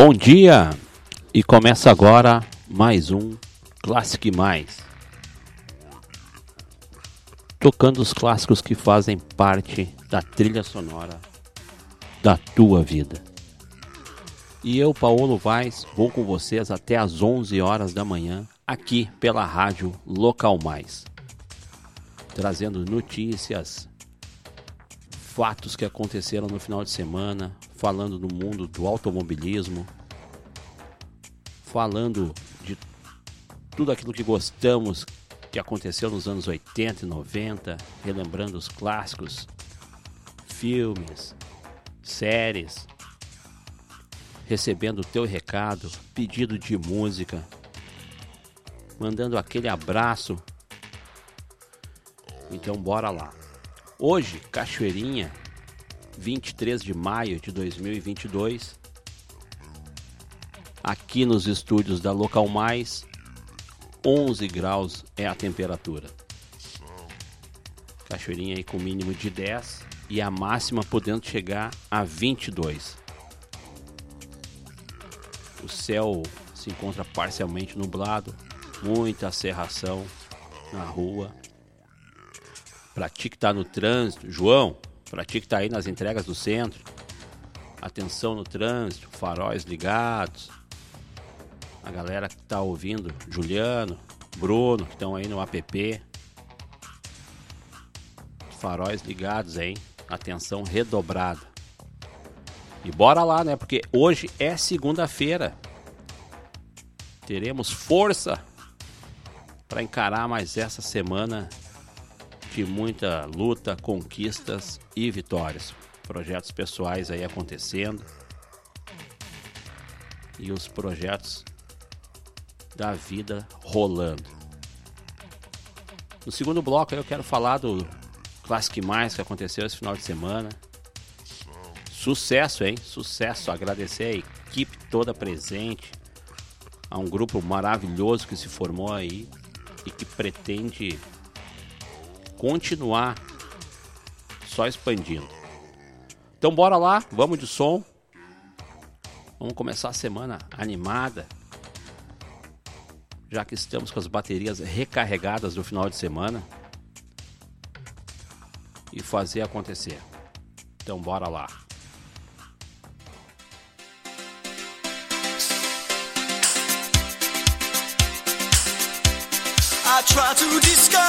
Bom dia! E começa agora mais um Classic Mais. Tocando os clássicos que fazem parte da trilha sonora da tua vida. E eu, Paulo Vaz, vou com vocês até às 11 horas da manhã, aqui pela rádio Local Mais. Trazendo notícias, fatos que aconteceram no final de semana, falando do mundo do automobilismo, falando de tudo aquilo que gostamos que aconteceu nos anos 80 e 90, relembrando os clássicos, filmes, séries, recebendo o teu recado, pedido de música, mandando aquele abraço. Então bora lá. Hoje, Cachoeirinha, 23 de maio de 2022. Aqui nos estúdios da Local Mais, 11 graus é a temperatura. Cachoeirinha aí com mínimo de 10 e a máxima podendo chegar a 22. O céu se encontra parcialmente nublado, muita serração na rua. Pra ti que tá no trânsito, João, para ti que está aí nas entregas do centro, atenção no trânsito, faróis ligados. A galera que está ouvindo, Juliano, Bruno, que estão aí no app. Faróis ligados, hein? Atenção redobrada. E bora lá, né? Porque hoje é segunda-feira. Teremos força para encarar mais essa semana de muita luta, conquistas e vitórias. Projetos pessoais aí acontecendo. E os projetos da vida rolando. No segundo bloco eu quero falar do Classic Mais que aconteceu esse final de semana. Sucesso, hein? Sucesso. Agradecer a equipe toda presente. A um grupo maravilhoso que se formou aí e que pretende continuar só expandindo. Então bora lá, vamos de som. Vamos começar a semana animada. Já que estamos com as baterias recarregadas do final de semana. E fazer acontecer. Então bora lá. I try to discover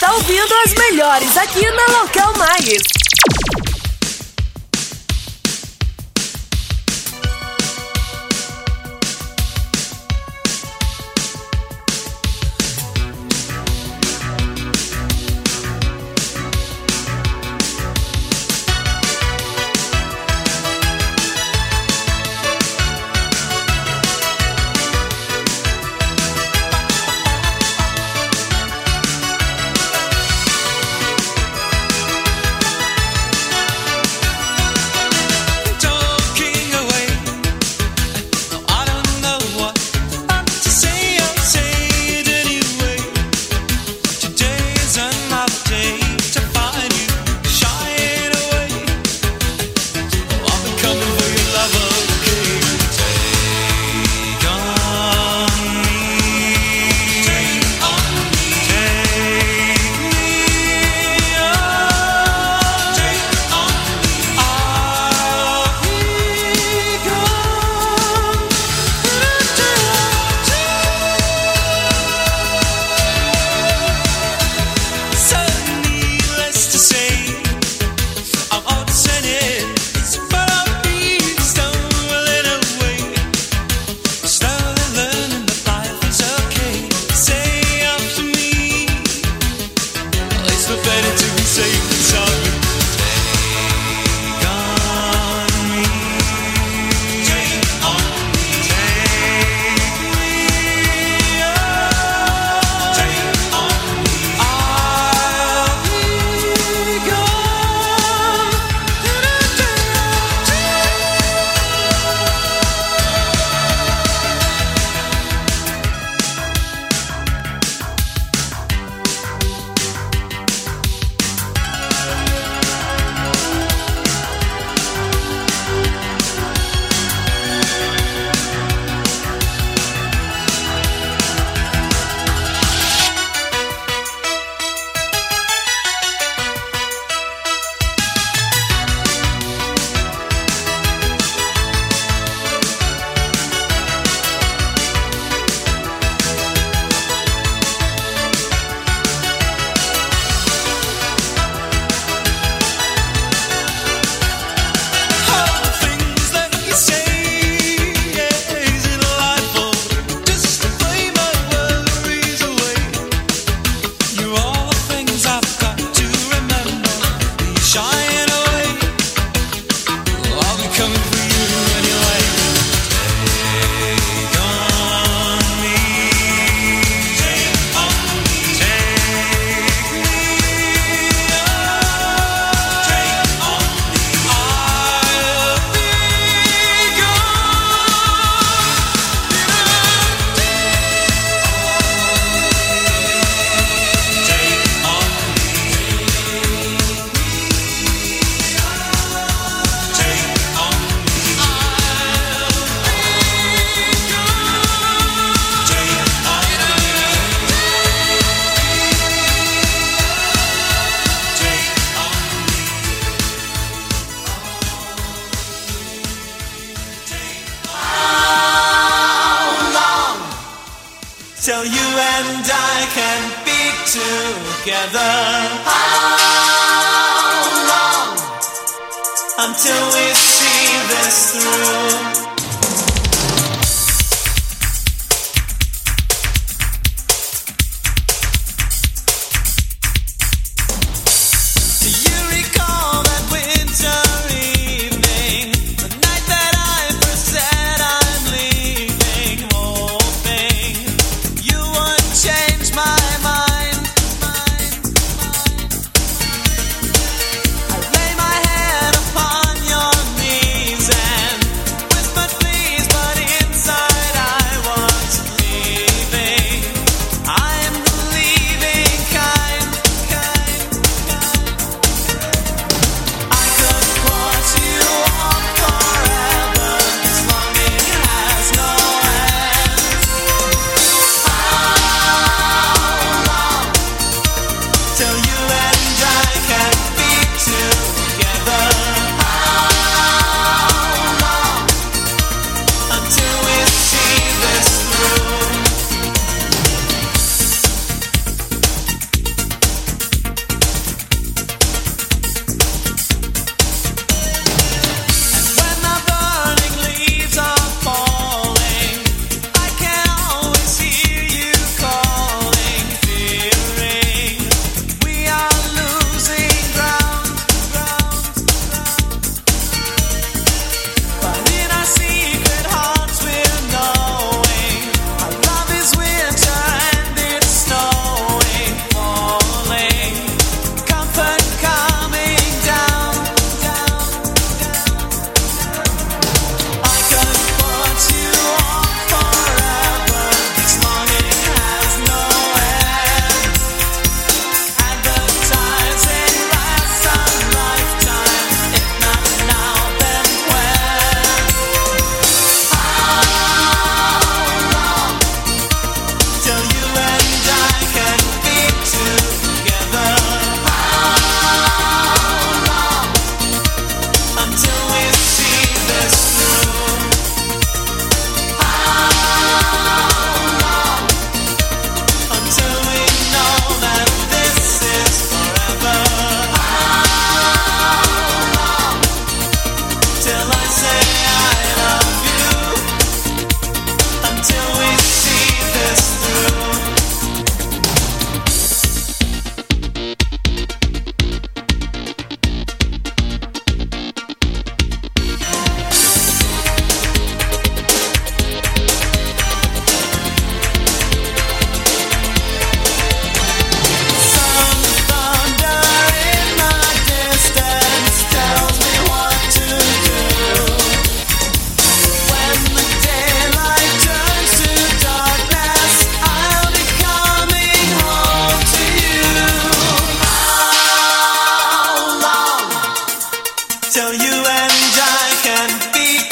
está ouvindo as melhores aqui na Local Mais. so faded together. How long until we see this through?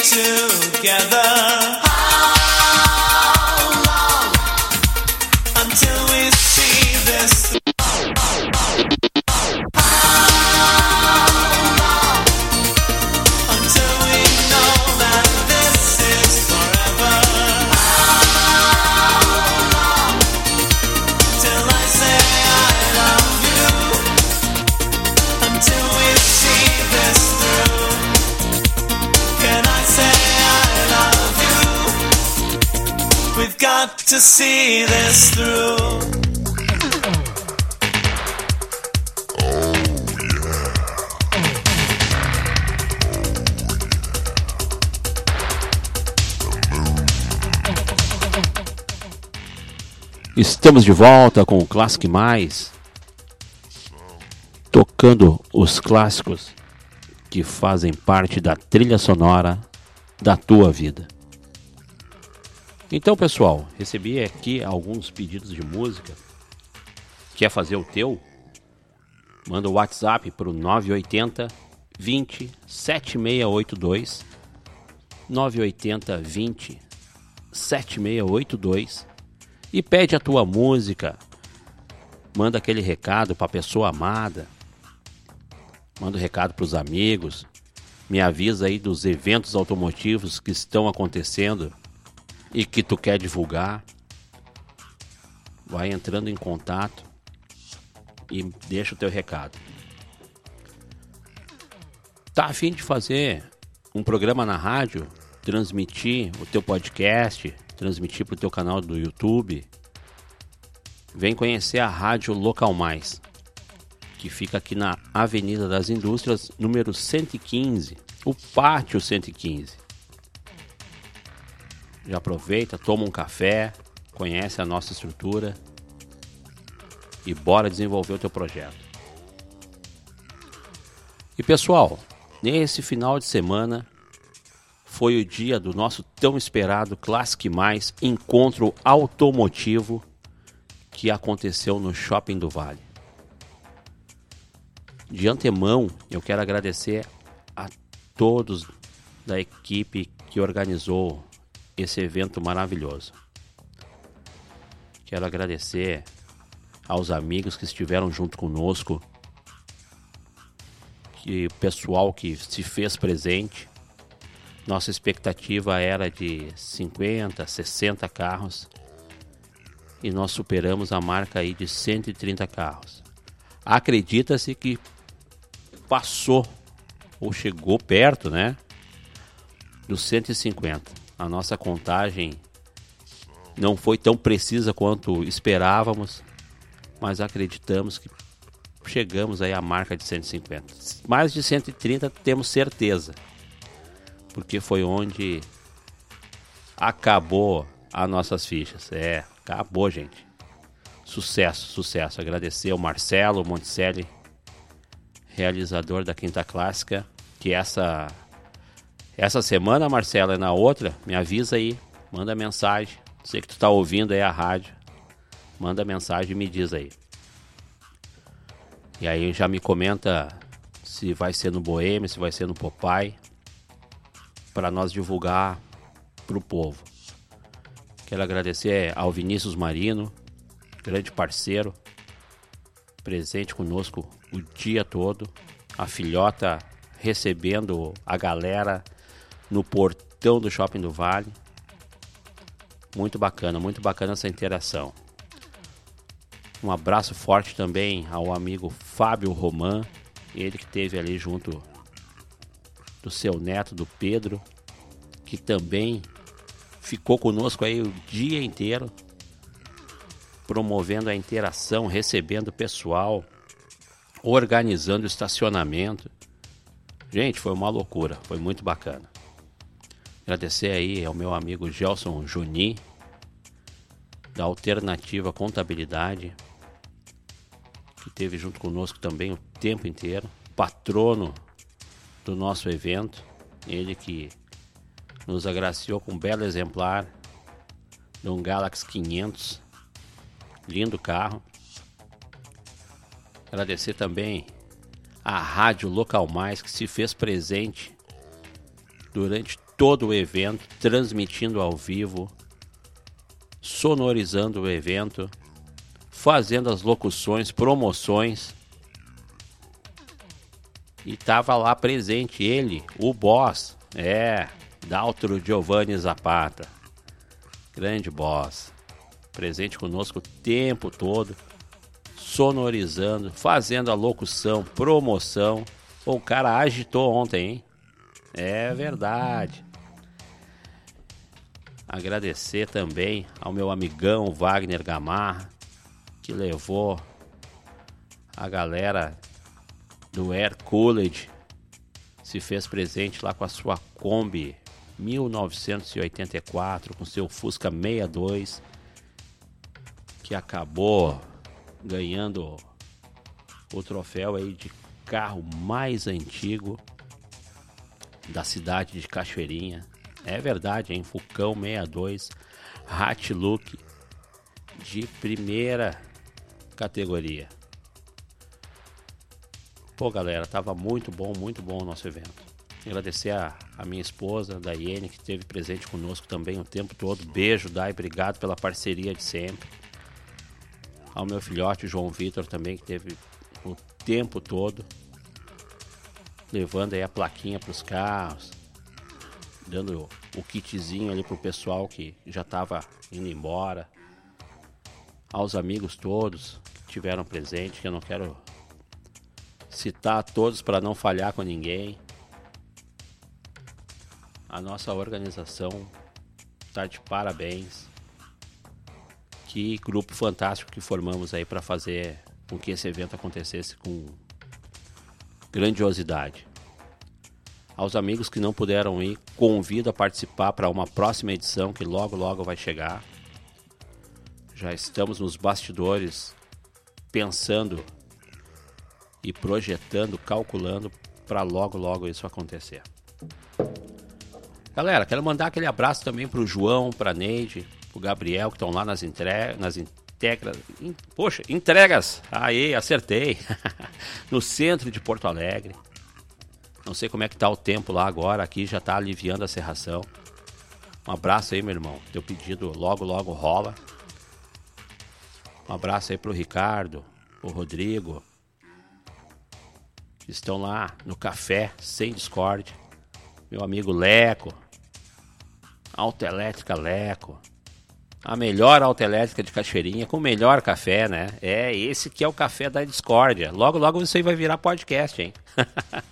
Together. See this through. Estamos de volta com o Classic Mais, tocando os clássicos que fazem parte da trilha sonora da tua vida. Então, pessoal, recebi aqui alguns pedidos de música. Quer fazer o teu? Manda o WhatsApp para o 980 20 7682 980 20 7682 e pede a tua música. Manda aquele recado para a pessoa amada. Manda o um recado para os amigos. Me avisa aí dos eventos automotivos que estão acontecendo e que tu quer divulgar. Vai entrando em contato e deixa o teu recado. Tá a fim de fazer um programa na rádio, transmitir o teu podcast, transmitir para o teu canal do YouTube. Vem conhecer a Rádio Local Mais, que fica aqui na Avenida das Indústrias, número 115, o Pátio 115. Já aproveita, toma um café, conhece a nossa estrutura e bora desenvolver o teu projeto. E pessoal, nesse final de semana foi o dia do nosso tão esperado Classic Mais encontro automotivo que aconteceu no Shopping do Vale. De antemão, eu quero agradecer a todos da equipe que organizou esse evento maravilhoso. Quero agradecer aos amigos que estiveram junto conosco, que o pessoal que se fez presente. Nossa expectativa era de 50, 60 carros e nós superamos a marca aí de 130 carros. Acredita-se que passou ou chegou perto, né, dos 150. A nossa contagem não foi tão precisa quanto esperávamos, mas acreditamos que chegamos aí à marca de 150. Mais de 130 temos certeza, porque foi onde acabou as nossas fichas. É, acabou, gente. Sucesso, sucesso. Agradecer ao Marcelo Monticelli, realizador da Quinta Clássica, que essa essa semana, Marcelo, é na outra, me avisa aí, manda mensagem. Sei que tu tá ouvindo aí a rádio. Manda mensagem e me diz aí. E aí já me comenta se vai ser no Boêmio, se vai ser no Popeye, para nós divulgar pro povo. Quero agradecer ao Vinícius Marino, grande parceiro, presente conosco o dia todo. A filhota recebendo a galera no portão do Shopping do Vale. Muito bacana, muito bacana essa interação. Um abraço forte também ao amigo Fábio Roman, ele que esteve ali junto do seu neto, do Pedro, que também ficou conosco aí o dia inteiro, promovendo a interação, recebendo o pessoal, organizando o estacionamento. Gente, foi uma loucura, foi muito bacana. Agradecer aí ao meu amigo Gelson Juni, da Alternativa Contabilidade, que teve junto conosco também o tempo inteiro, patrono do nosso evento, ele que nos agraciou com um belo exemplar de um Galaxy 500, lindo carro. Agradecer também a Rádio Local Mais que se fez presente durante todo o evento, transmitindo ao vivo, sonorizando o evento, fazendo as locuções, promoções. E tava lá presente ele, o boss, é, Daltro Giovanni Zapata. Grande boss. Presente conosco o tempo todo, sonorizando, fazendo a locução, promoção. O cara agitou ontem, hein? É verdade. Agradecer também ao meu amigão Wagner Gamarra, que levou a galera do Air College, se fez presente lá com a sua Kombi 1984, com seu Fusca 62, que acabou ganhando o troféu aí de carro mais antigo da cidade de Cachoeirinha. É verdade, hein? Fucão 62, Hat Look de primeira categoria. Pô, galera, tava muito bom, muito bom o nosso evento. Agradecer a, a minha esposa, Daiane, que esteve presente conosco também o tempo todo. Beijo, Dai, obrigado pela parceria de sempre. Ao meu filhote, João Vitor, também, que teve o tempo todo levando aí a plaquinha para os carros, dando o kitzinho ali pro pessoal que já estava indo embora, aos amigos todos que tiveram presente, que eu não quero citar todos para não falhar com ninguém. A nossa organização está de parabéns. Que grupo fantástico que formamos aí para fazer com que esse evento acontecesse com grandiosidade. Aos amigos que não puderam ir, convido a participar para uma próxima edição que logo logo vai chegar. Já estamos nos bastidores pensando e projetando, calculando para logo logo isso acontecer. Galera, quero mandar aquele abraço também para o João, para Neide, o Gabriel que estão lá nas, entre... nas integra... In... Poxa, entregas. Aí, acertei. no centro de Porto Alegre. Não sei como é que tá o tempo lá agora, aqui já tá aliviando a serração. Um abraço aí, meu irmão. Teu pedido logo, logo rola. Um abraço aí pro Ricardo, pro Rodrigo. Estão lá no café, sem Discord. Meu amigo Leco. Autoelétrica Leco. A melhor autoelétrica de Cachoeirinha com o melhor café, né? É, esse que é o café da discórdia. Logo, logo isso aí vai virar podcast, hein?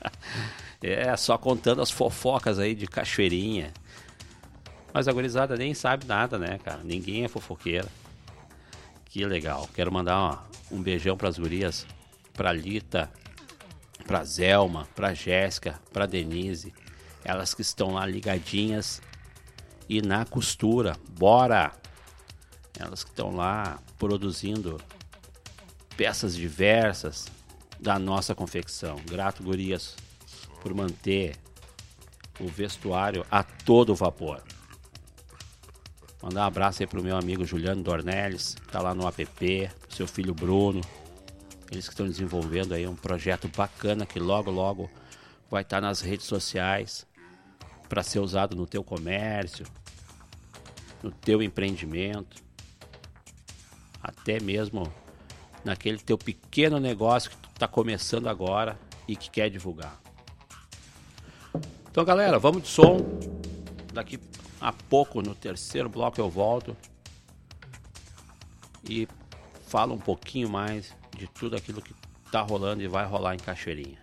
é, só contando as fofocas aí de Cachoeirinha. Mas a gurizada nem sabe nada, né, cara? Ninguém é fofoqueira. Que legal. Quero mandar ó, um beijão pras gurias, pra Lita, pra Zelma, pra Jéssica, pra Denise. Elas que estão lá ligadinhas e na costura. Bora! Elas que estão lá produzindo peças diversas da nossa confecção. Grato, gurias, por manter o vestuário a todo vapor. Mandar um abraço aí pro meu amigo Juliano Dornelles, que tá lá no app, seu filho Bruno. Eles que estão desenvolvendo aí um projeto bacana que logo logo vai estar tá nas redes sociais para ser usado no teu comércio, no teu empreendimento até mesmo naquele teu pequeno negócio que tu está começando agora e que quer divulgar. Então, galera, vamos de som. Daqui a pouco, no terceiro bloco, eu volto e falo um pouquinho mais de tudo aquilo que está rolando e vai rolar em Cachoeirinha.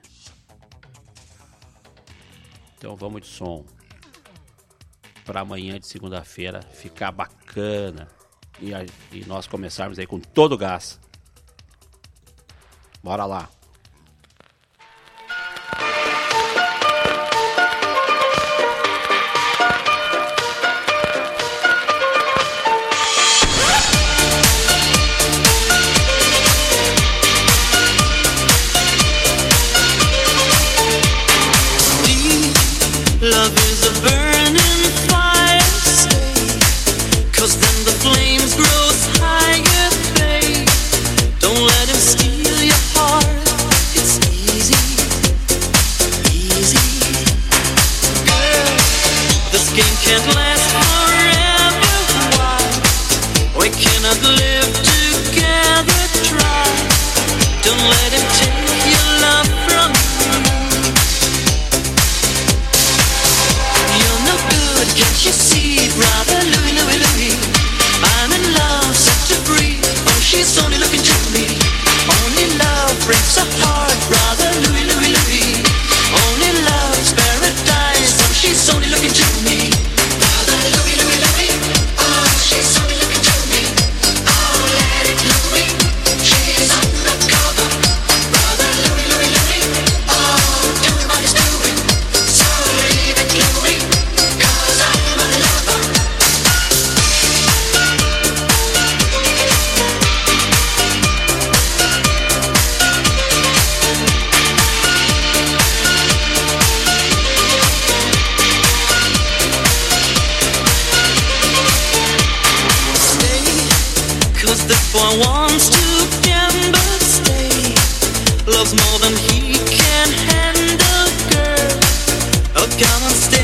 Então, vamos de som. Para amanhã de segunda-feira ficar bacana e, a, e nós começarmos aí com todo o gás. Bora lá. Come and stay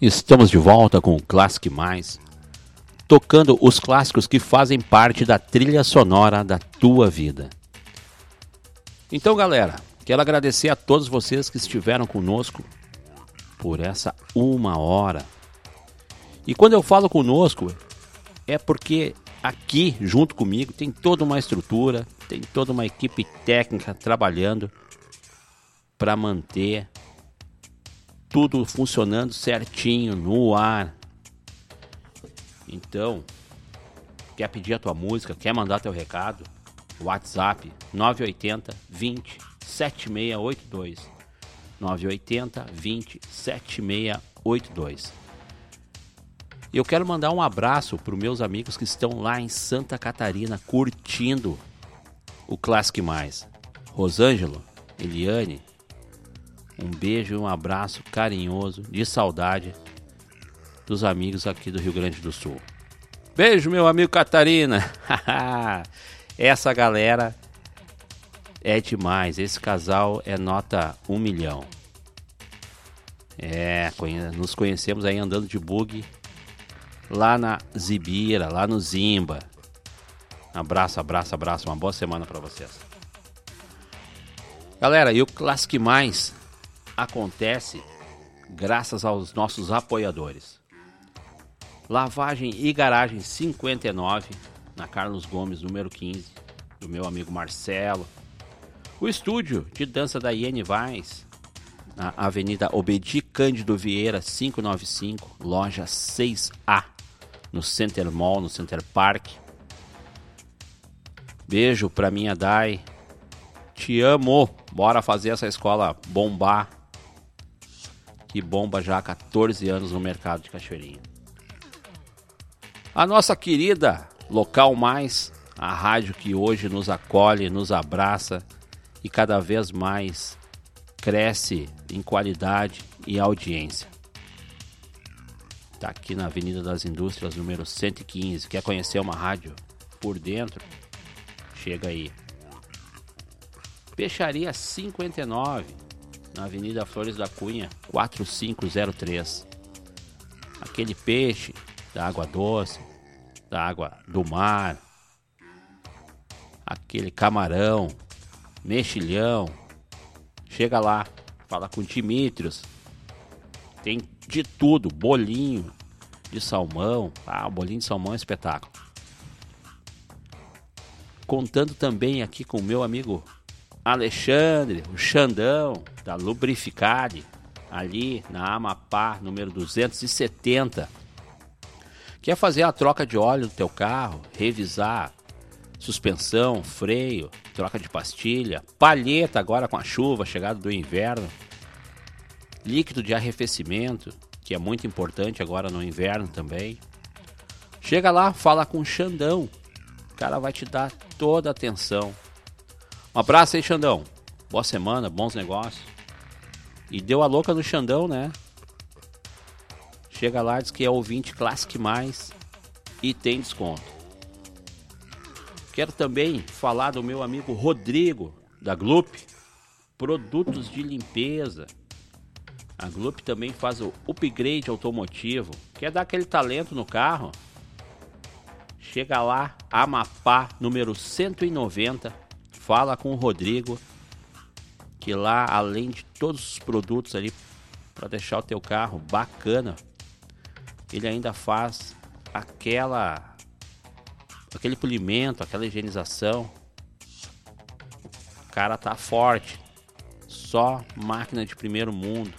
Estamos de volta com o Classic Mais, tocando os clássicos que fazem parte da trilha sonora da tua vida. Então, galera, quero agradecer a todos vocês que estiveram conosco por essa uma hora. E quando eu falo conosco, é porque aqui, junto comigo, tem toda uma estrutura, tem toda uma equipe técnica trabalhando para manter tudo funcionando certinho, no ar. Então, quer pedir a tua música, quer mandar teu recado? WhatsApp 980 20 7682. 980 20 7682. Eu quero mandar um abraço para os meus amigos que estão lá em Santa Catarina curtindo o Classic Mais. Rosângelo, Eliane, um beijo e um abraço carinhoso, de saudade dos amigos aqui do Rio Grande do Sul. Beijo, meu amigo Catarina. Essa galera é demais. Esse casal é nota um milhão. É, nos conhecemos aí andando de bug lá na Zibira, lá no Zimba. Abraço, abraço, abraço. Uma boa semana pra vocês. Galera, e o Classic Mais acontece graças aos nossos apoiadores. Lavagem e Garagem 59, na Carlos Gomes, número 15, do meu amigo Marcelo. O estúdio de dança da Iene Vaz, na Avenida Obedi Cândido Vieira 595, loja 6A, no Center Mall, no Center Park. Beijo pra minha Dai. Te amo. Bora fazer essa escola bombar. Que bomba já há 14 anos no mercado de Cachoeirinha. A nossa querida Local Mais, a rádio que hoje nos acolhe, nos abraça e cada vez mais cresce em qualidade e audiência. Está aqui na Avenida das Indústrias, número 115. Quer conhecer uma rádio por dentro? Chega aí. Peixaria 59, na Avenida Flores da Cunha, 4503. Aquele peixe da água doce, da água do mar, aquele camarão, mexilhão. Chega lá, fala com Dimitrios. Tem de tudo, bolinho de salmão. Ah, o bolinho de salmão é espetáculo. Contando também aqui com o meu amigo Alexandre, o Xandão, da Lubrificare, ali na Amapá, número 270. Quer fazer a troca de óleo do teu carro, revisar suspensão, freio, troca de pastilha, palheta agora com a chuva, chegada do inverno, líquido de arrefecimento, que é muito importante agora no inverno também. Chega lá, fala com o Xandão. O cara vai te dar toda a atenção. Um abraço aí, Xandão. Boa semana, bons negócios. E deu a louca no Xandão, né? Chega lá, diz que é ouvinte Classic Mais e tem desconto. Quero também falar do meu amigo Rodrigo, da Glup, produtos de limpeza. A Glup também faz o upgrade automotivo. Quer dar aquele talento no carro? Chega lá, Amapá, número 190. Fala com o Rodrigo, que lá, além de todos os produtos ali para deixar o teu carro bacana, ele ainda faz aquela aquele polimento, aquela higienização. O cara tá forte. Só máquina de primeiro mundo.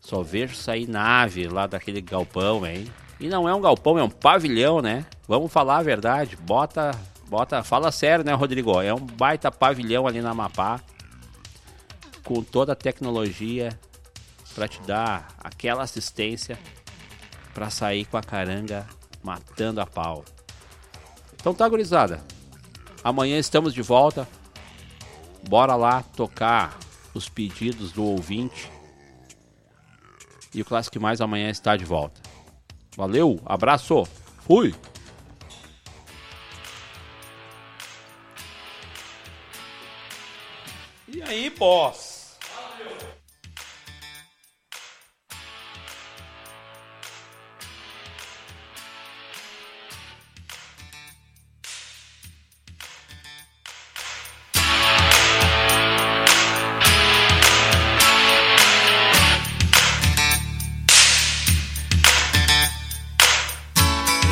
Só vejo sair nave lá daquele galpão, hein? E não é um galpão, é um pavilhão, né? Vamos falar a verdade. Bota, bota, fala sério, né, Rodrigo? É um baita pavilhão ali na Amapá. Com toda a tecnologia para te dar aquela assistência para sair com a caranga matando a pau. Então tá, gurizada. Amanhã estamos de volta. Bora lá tocar os pedidos do ouvinte. E o Classic Mais amanhã está de volta. Valeu, abraço, fui! Boss?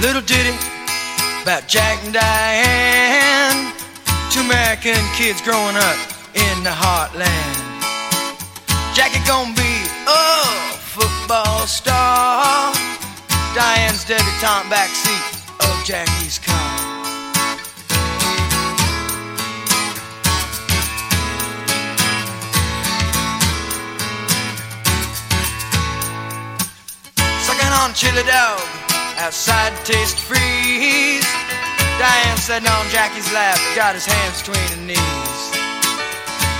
Little ditty about Jack and Diane, two American kids growing up Jackie's car. Sucking on chili dog outside taste freeze. Diane sitting on Jackie's lap, got his hands between her knees.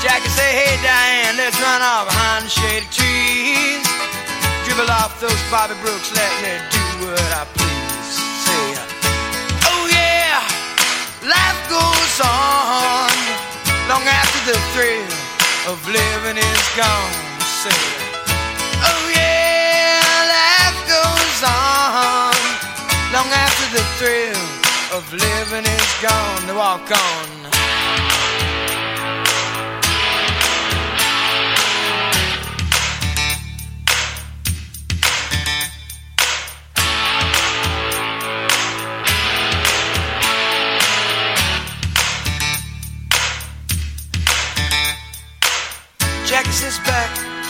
Jackie say, hey Diane, let's run off behind the shady trees. Dribble off those Bobby Brooks, let me do what I please. Life goes on long after the thrill of living is gone. Say, oh yeah, life goes on long after the thrill of living is gone. To walk on.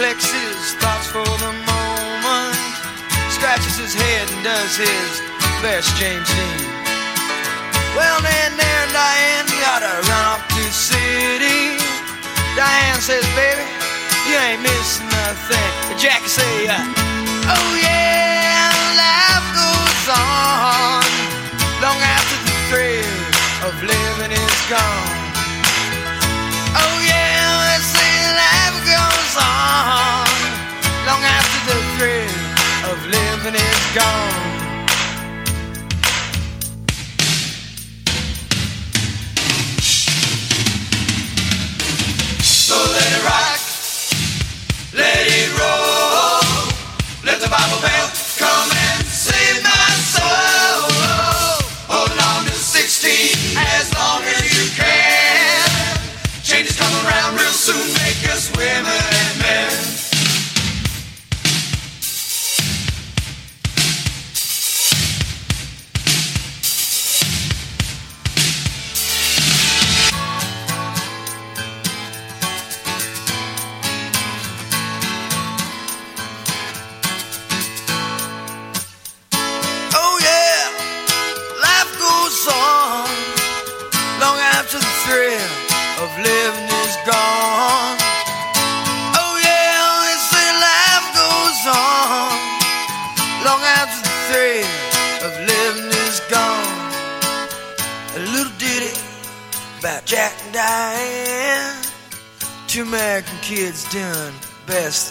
Flexes thoughts for the moment, scratches his head and does his best James Dean. Well, then there, Diane, gotta run off to city. Diane says, baby, you ain't missing nothing. And Jackie say, uh, oh yeah, life goes on long after the thrill of living is gone. Long after the thrill of living is gone.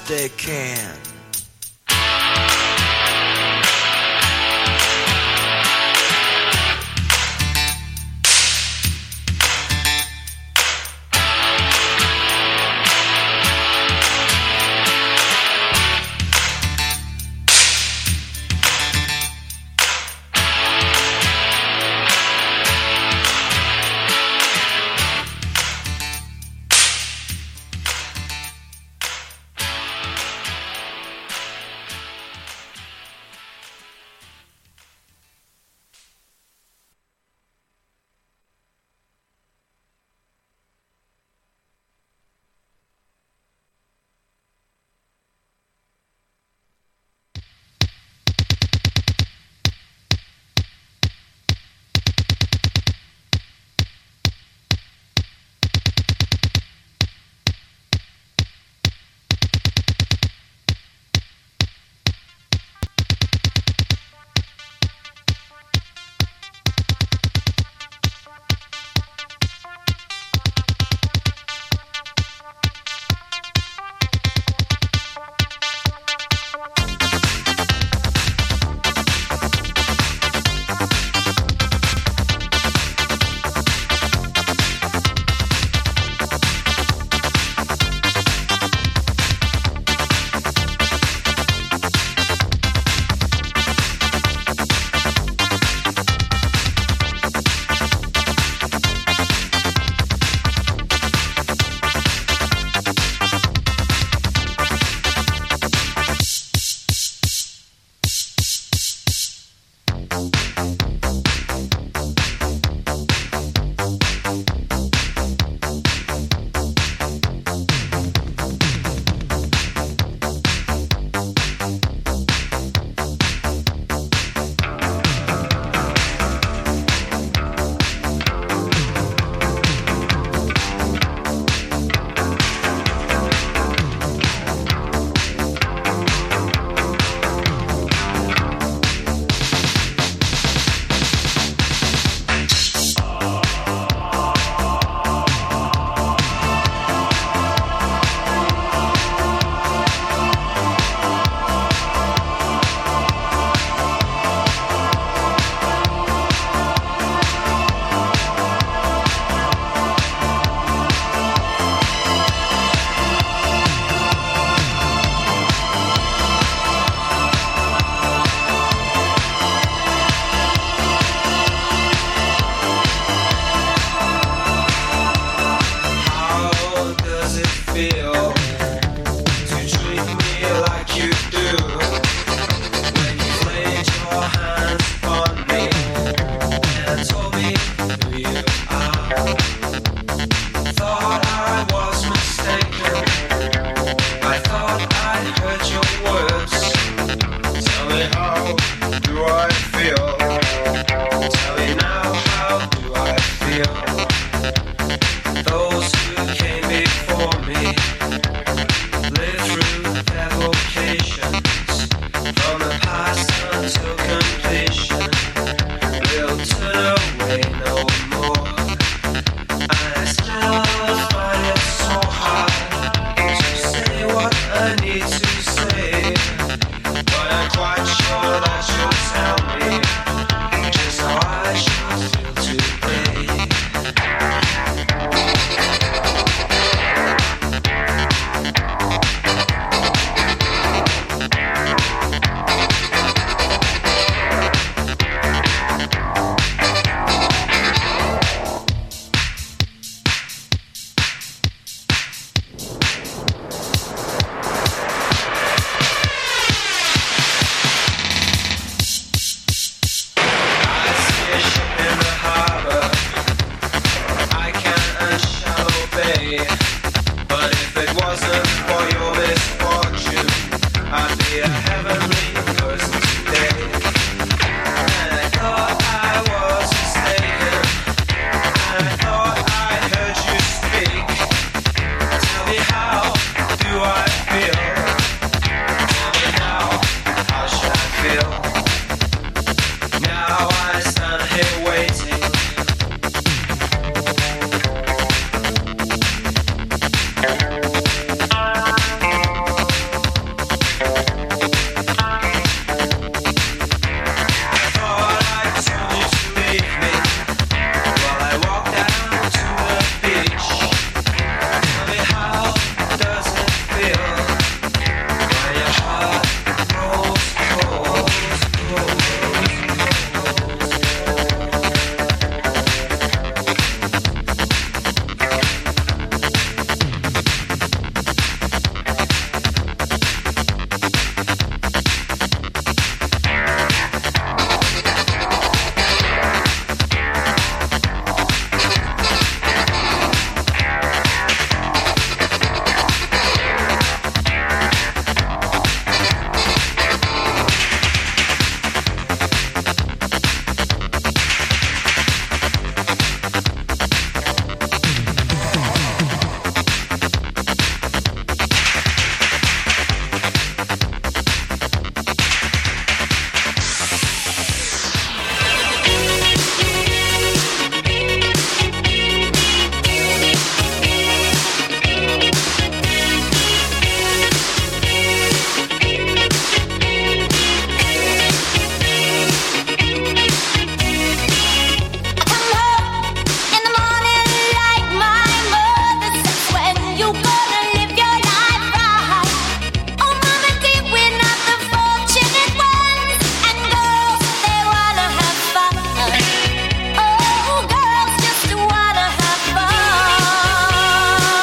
They can.